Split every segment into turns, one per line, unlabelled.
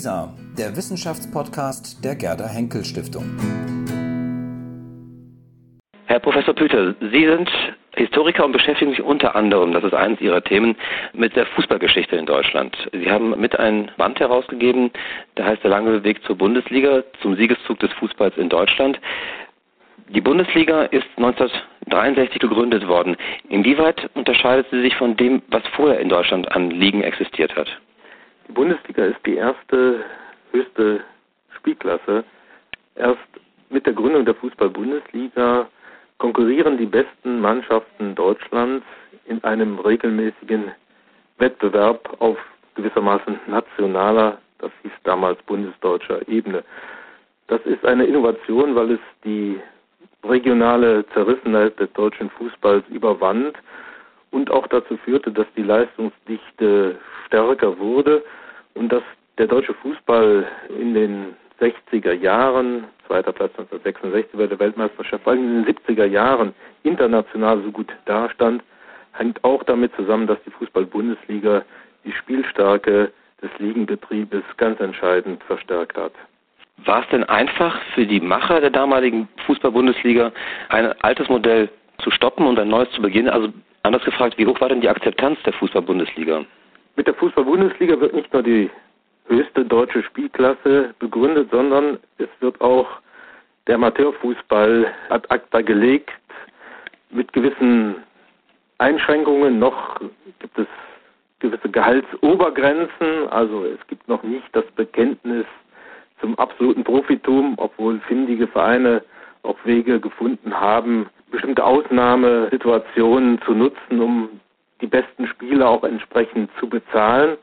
WISA, der Wissenschaftspodcast der Gerda Henkel Stiftung.
Herr Professor Püter, Sie sind Historiker und beschäftigen sich unter anderem, das ist eines Ihrer Themen, mit der Fußballgeschichte in Deutschland. Sie haben mit ein Band herausgegeben, der heißt Der lange Weg zur Bundesliga, zum Siegeszug des Fußballs in Deutschland. Die Bundesliga ist 1963 gegründet worden. Inwieweit unterscheidet sie sich von dem, was vorher in Deutschland an Ligen existiert hat?
Die Bundesliga ist die erste höchste Spielklasse. Erst mit der Gründung der Fußball-Bundesliga konkurrieren die besten Mannschaften Deutschlands in einem regelmäßigen Wettbewerb auf gewissermaßen nationaler, das hieß damals bundesdeutscher Ebene. Das ist eine Innovation, weil es die regionale Zerrissenheit des deutschen Fußballs überwand und auch dazu führte, dass die Leistungsdichte stärker wurde und dass der deutsche Fußball in den 60er Jahren, zweiter Platz 1966 bei der Weltmeisterschaft, vor allem in den 70er Jahren international so gut dastand, hängt auch damit zusammen, dass die Fußball-Bundesliga die Spielstärke des Ligenbetriebes ganz entscheidend verstärkt hat.
War es denn einfach für die Macher der damaligen Fußball-Bundesliga, ein altes Modell zu stoppen und ein neues zu beginnen? Also anders gefragt, wie hoch war denn die Akzeptanz der Fußball-Bundesliga?
Mit der Fußball-Bundesliga wird nicht nur die höchste deutsche Spielklasse begründet, sondern es wird auch der Amateurfußball ad acta gelegt mit gewissen Einschränkungen. Noch gibt es gewisse Gehaltsobergrenzen, also es gibt noch nicht das Bekenntnis zum absoluten Profitum, obwohl findige Vereine auch Wege gefunden haben, bestimmte Ausnahmesituationen zu nutzen, um die besten Spieler auch entsprechend zu bezahlen.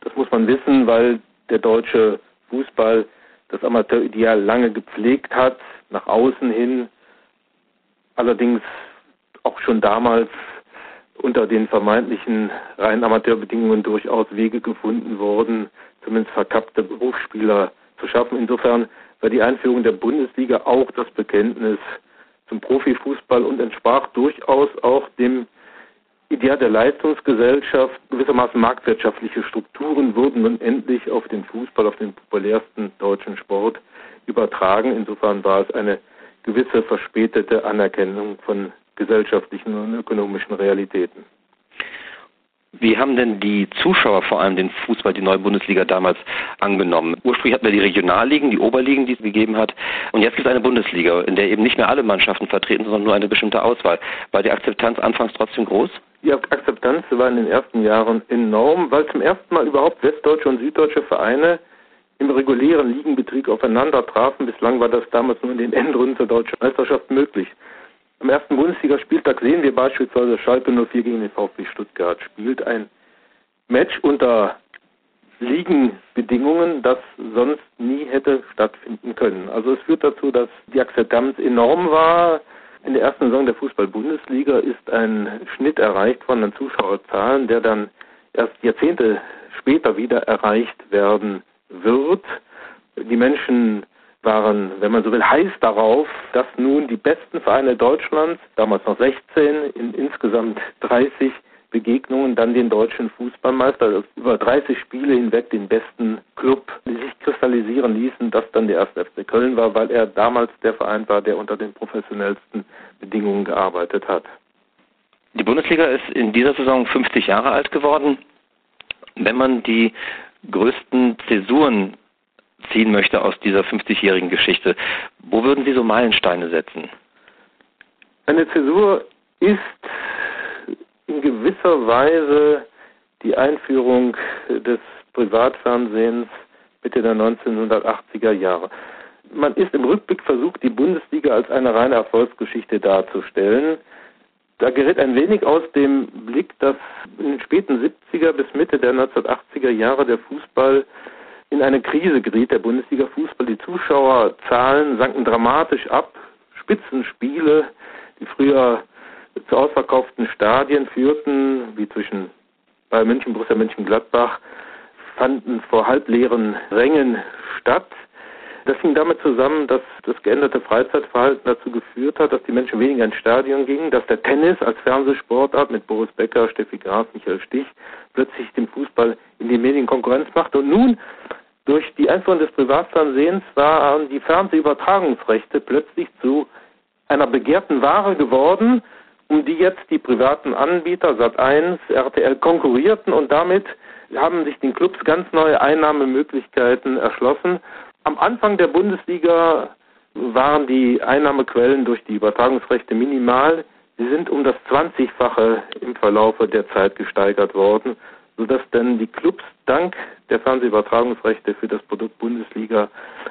Das muss man wissen, weil der deutsche Fußball das Amateurideal lange gepflegt hat, nach außen hin, allerdings auch schon damals unter den vermeintlichen reinen Amateurbedingungen durchaus Wege gefunden wurden, zumindest verkappte Berufsspieler zu schaffen. Insofern war die Einführung der Bundesliga auch das Bekenntnis zum Profifußball und entsprach durchaus auch dem Ideal der Leistungsgesellschaft. Gewissermaßen marktwirtschaftliche Strukturen wurden nun endlich auf den Fußball, auf den populärsten deutschen Sport übertragen. Insofern war es eine gewisse verspätete Anerkennung von gesellschaftlichen und ökonomischen Realitäten.
Wie haben denn die Zuschauer vor allem den Fußball, die neue Bundesliga damals angenommen? Ursprünglich hatten wir die Regionalligen, die Oberligen, die es gegeben hat. Und jetzt gibt es eine Bundesliga, in der eben nicht mehr alle Mannschaften vertreten, sondern nur eine bestimmte Auswahl. War die Akzeptanz anfangs trotzdem groß?
Die Akzeptanz war in den ersten Jahren enorm, weil zum ersten Mal überhaupt westdeutsche und süddeutsche Vereine im regulären Ligenbetrieb aufeinander trafen. Bislang war das damals nur in den Endrunden zur deutschen Meisterschaft möglich. Am ersten Bundesligaspieltag sehen wir beispielsweise Schalke 04 gegen den VfB Stuttgart spielt ein Match unter Ligenbedingungen, das sonst nie hätte stattfinden können. Also es führt dazu, dass die Akzeptanz enorm war. In der ersten Saison der Fußball-Bundesliga ist ein Schnitt erreicht worden an Zuschauerzahlen, der dann erst Jahrzehnte später wieder erreicht werden wird. Die Menschen waren, wenn man so will, heiß darauf, dass nun die besten Vereine Deutschlands, damals noch 16, in insgesamt 30 Begegnungen dann den deutschen Fußballmeister, über 30 Spiele hinweg den besten Club, die sich kristallisieren ließen, das dann der erste FC Köln war, weil er damals der Verein war, der unter den professionellsten Bedingungen gearbeitet hat.
Die Bundesliga ist in dieser Saison 50 Jahre alt geworden. Wenn man die größten Zäsuren ziehen möchte aus dieser 50-jährigen Geschichte, wo würden Sie so Meilensteine setzen?
Eine Zäsur ist in gewisser Weise die Einführung des Privatfernsehens Mitte der 1980er Jahre. Man ist im Rückblick versucht, die Bundesliga als eine reine Erfolgsgeschichte darzustellen. Da gerät ein wenig aus dem Blick, dass in den späten 70er bis Mitte der 1980er Jahre der Fußball in eine Krise geriet, der Bundesliga-Fußball. Die Zuschauerzahlen sanken dramatisch ab. Spitzenspiele, die früher zu ausverkauften Stadien führten, wie zwischen Bayern München, Borussia Mönchengladbach, fanden vor halbleeren Rängen statt. Das hing damit zusammen, dass das geänderte Freizeitverhalten dazu geführt hat, dass die Menschen weniger ins Stadion gingen, dass der Tennis als Fernsehsportart mit Boris Becker, Steffi Graf, Michael Stich plötzlich dem Fußball in die Medien Konkurrenz machte. Und nun Durch die Einführung des Privatfernsehens waren die Fernsehübertragungsrechte plötzlich zu einer begehrten Ware geworden, um die jetzt die privaten Anbieter Sat1, RTL konkurrierten und damit haben sich den Clubs ganz neue Einnahmemöglichkeiten erschlossen. Am Anfang der Bundesliga waren die Einnahmequellen durch die Übertragungsrechte minimal. Sie sind um das 20-fache im Verlaufe der Zeit gesteigert worden, sodass dann die Clubs dank der Fernsehübertragungsrechte für das Produkt Bundesliga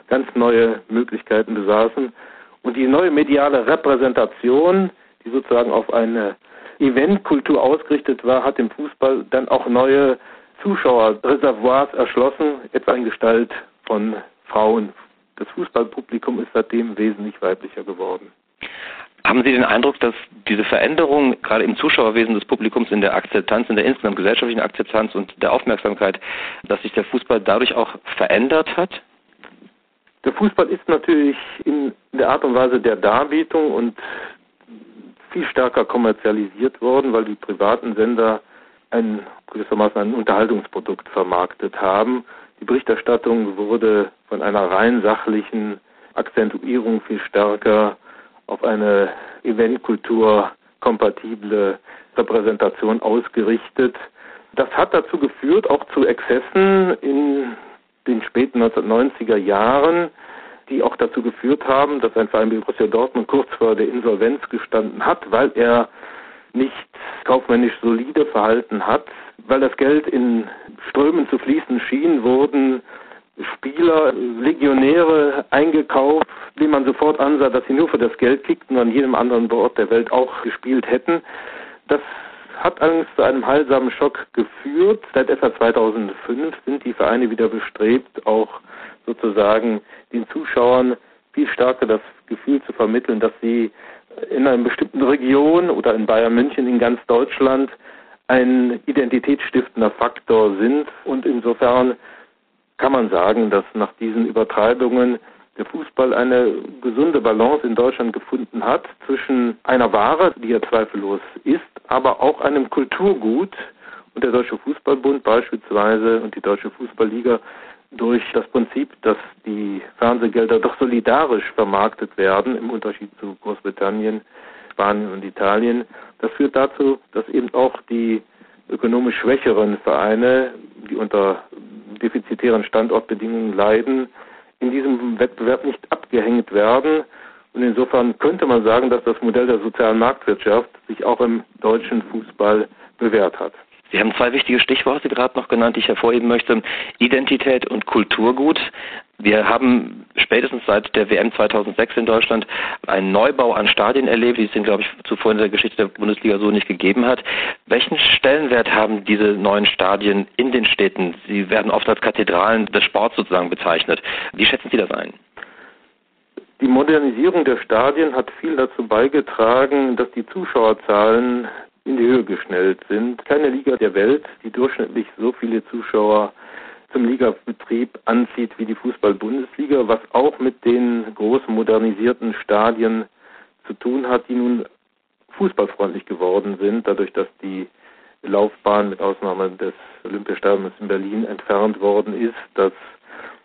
ganz neue Möglichkeiten besaßen. Und die neue mediale Repräsentation, die sozusagen auf eine Eventkultur ausgerichtet war, hat dem Fußball dann auch neue Zuschauerreservoirs erschlossen, etwa in Gestalt von Frauen. Das Fußballpublikum ist seitdem wesentlich weiblicher geworden.
Haben Sie den Eindruck, dass diese Veränderung gerade im Zuschauerwesen des Publikums in der Akzeptanz, in der insgesamt gesellschaftlichen Akzeptanz und der Aufmerksamkeit, dass sich der Fußball dadurch auch verändert hat?
Der Fußball ist natürlich in der Art und Weise der Darbietung und viel stärker kommerzialisiert worden, weil die privaten Sender ein gewissermaßen ein Unterhaltungsprodukt vermarktet haben. Die Berichterstattung wurde von einer rein sachlichen Akzentuierung viel stärker auf eine Eventkultur kompatible Repräsentation ausgerichtet. Das hat dazu geführt, auch zu Exzessen in den späten 1990er Jahren, die auch dazu geführt haben, dass ein Verein wie Borussia Dortmund kurz vor der Insolvenz gestanden hat, weil er nicht kaufmännisch solide verhalten hat, weil das Geld in Strömen zu fließen schien, wurden Spieler, Legionäre eingekauft, denen man sofort ansah, dass sie nur für das Geld kickten und an jedem anderen Ort der Welt auch gespielt hätten. Das hat allerdings zu einem heilsamen Schock geführt. Seit etwa 2005 sind die Vereine wieder bestrebt, auch sozusagen den Zuschauern viel stärker das Gefühl zu vermitteln, dass sie in einer bestimmten Region oder in Bayern München in ganz Deutschland ein identitätsstiftender Faktor sind. Und insofern kann man sagen, dass nach diesen Übertreibungen der Fußball eine gesunde Balance in Deutschland gefunden hat zwischen einer Ware, die er zweifellos ist, aber auch einem Kulturgut. Und der Deutsche Fußballbund beispielsweise und die Deutsche Fußballliga durch das Prinzip, dass die Fernsehgelder doch solidarisch vermarktet werden, im Unterschied zu Großbritannien, Spanien und Italien. Das führt dazu, dass eben auch die ökonomisch schwächeren Vereine, die unter defizitären Standortbedingungen leiden, in diesem Wettbewerb nicht abgehängt werden. Und insofern könnte man sagen, dass das Modell der sozialen Marktwirtschaft sich auch im deutschen Fußball bewährt hat.
Sie haben zwei wichtige Stichworte gerade noch genannt, die ich hervorheben möchte. Identität und Kulturgut. Wir haben spätestens seit der WM 2006 in Deutschland einen Neubau an Stadien erlebt, die es glaube ich, zuvor in der Geschichte der Bundesliga so nicht gegeben hat. Welchen Stellenwert haben diese neuen Stadien in den Städten? Sie werden oft als Kathedralen des Sports sozusagen bezeichnet. Wie schätzen Sie das ein?
Die Modernisierung der Stadien hat viel dazu beigetragen, dass die Zuschauerzahlen in die Höhe geschnellt sind. Keine Liga der Welt, die durchschnittlich so viele Zuschauer zum Ligabetrieb anzieht wie die Fußball-Bundesliga, was auch mit den großen modernisierten Stadien zu tun hat, die nun fußballfreundlich geworden sind, dadurch, dass die Laufbahn mit Ausnahme des Olympiastadions in Berlin entfernt worden ist, dass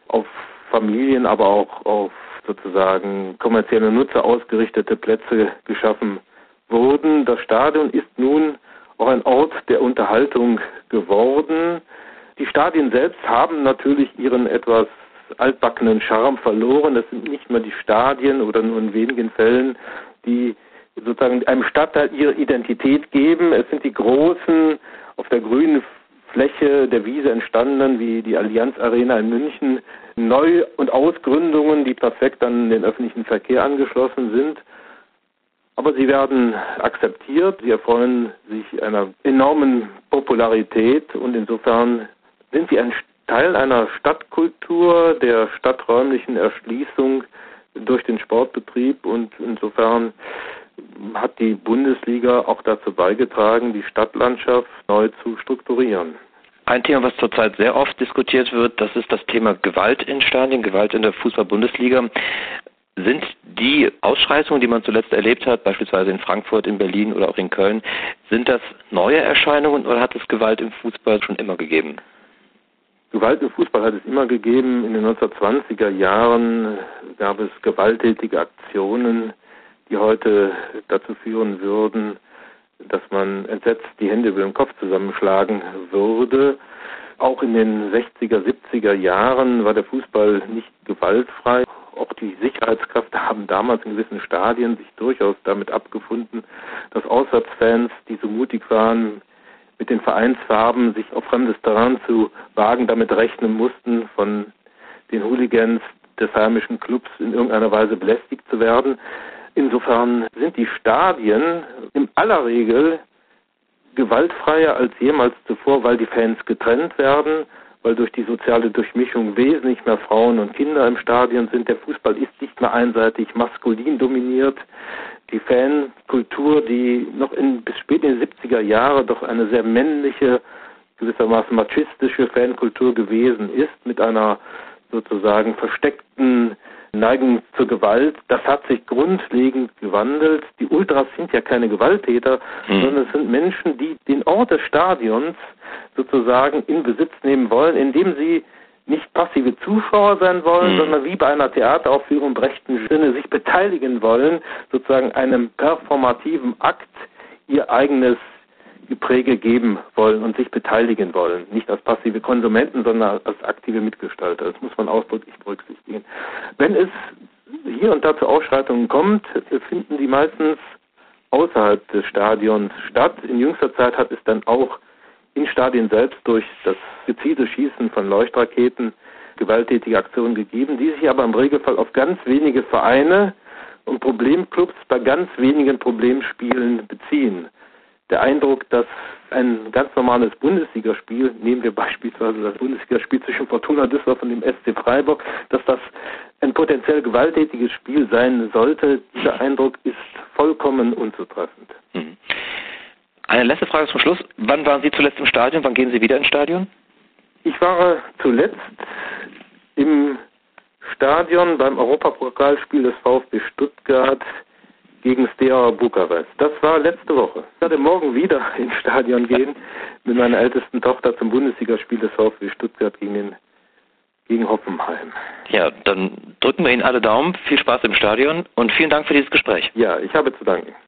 auf Familien, aber auch auf sozusagen kommerzielle Nutzer ausgerichtete Plätze geschaffen wurden. Das Stadion ist nun auch ein Ort der Unterhaltung geworden. Die Stadien selbst haben natürlich ihren etwas altbackenen Charme verloren. Das sind nicht mehr die Stadien oder nur in wenigen Fällen, die sozusagen einem Stadtteil ihre Identität geben. Es sind die großen, auf der grünen Fläche der Wiese entstandenen, wie die Allianz Arena in München, Neu- und Ausgründungen, die perfekt an den öffentlichen Verkehr angeschlossen sind. Aber sie werden akzeptiert, sie erfreuen sich einer enormen Popularität und insofern sind sie ein Teil einer Stadtkultur, der stadträumlichen Erschließung durch den Sportbetrieb und insofern hat die Bundesliga auch dazu beigetragen, die Stadtlandschaft neu zu strukturieren.
Ein Thema, was zurzeit sehr oft diskutiert wird, das ist das Thema Gewalt in Stadien, Gewalt in der Fußball-Bundesliga. Sind die Ausschreitungen, die man zuletzt erlebt hat, beispielsweise in Frankfurt, in Berlin oder auch in Köln, sind das neue Erscheinungen oder hat es Gewalt im Fußball schon immer gegeben?
Gewalt im Fußball hat es immer gegeben. In den 1920er Jahren gab es gewalttätige Aktionen, die heute dazu führen würden, dass man entsetzt die Hände über den Kopf zusammenschlagen würde. Auch in den 60er, 70er Jahren war der Fußball nicht gewaltfrei. Auch die Sicherheitskräfte haben damals in gewissen Stadien sich durchaus damit abgefunden, dass Auswärtsfans, die so mutig waren, mit den Vereinsfarben sich auf fremdes Terrain zu wagen, damit rechnen mussten, von den Hooligans des heimischen Clubs in irgendeiner Weise belästigt zu werden. Insofern sind die Stadien in aller Regel gewaltfreier als jemals zuvor, weil die Fans getrennt werden, weil durch die soziale Durchmischung wesentlich mehr Frauen und Kinder im Stadion sind. Der Fußball ist nicht mehr einseitig maskulin dominiert die Fankultur, die noch in, bis spät in die 70er Jahre doch eine sehr männliche, gewissermaßen machistische Fankultur gewesen ist, mit einer sozusagen versteckten Neigung zur Gewalt. Das hat sich grundlegend gewandelt. Die Ultras sind ja keine Gewalttäter, hm. sondern es sind Menschen, die den Ort des Stadions sozusagen in Besitz nehmen wollen, indem sie nicht passive Zuschauer sein wollen, mhm. sondern wie bei einer Theateraufführung im rechten Sinne sich beteiligen wollen, sozusagen einem performativen Akt ihr eigenes Gepräge geben wollen und sich beteiligen wollen. Nicht als passive Konsumenten, sondern als aktive Mitgestalter. Das muss man ausdrücklich berücksichtigen. Wenn es hier und da zu Ausschreitungen kommt, finden die meistens außerhalb des Stadions statt. In jüngster Zeit hat es dann auch in Stadien selbst durch das gezielte Schießen von Leuchtraketen gewalttätige Aktionen gegeben, die sich aber im Regelfall auf ganz wenige Vereine und Problemclubs bei ganz wenigen Problemspielen beziehen. Der Eindruck, dass ein ganz normales Bundesligaspiel, nehmen wir beispielsweise das Bundesligaspiel zwischen Fortuna Düsseldorf und dem SC Freiburg, dass das ein potenziell gewalttätiges Spiel sein sollte, dieser Eindruck ist vollkommen unzutreffend. Mhm.
Eine letzte Frage zum Schluss. Wann waren Sie zuletzt im Stadion? Wann gehen Sie wieder ins Stadion?
Ich war zuletzt im Stadion beim Europapokalspiel des VfB Stuttgart gegen Steaua Bukarest. Das war letzte Woche. Ich werde morgen wieder ins Stadion gehen mit meiner ältesten Tochter zum Bundesligaspiel des VfB Stuttgart gegen den gegen Hoffenheim.
Ja, dann drücken wir Ihnen alle Daumen. Viel Spaß im Stadion und vielen Dank für dieses Gespräch.
Ja, ich habe zu danken.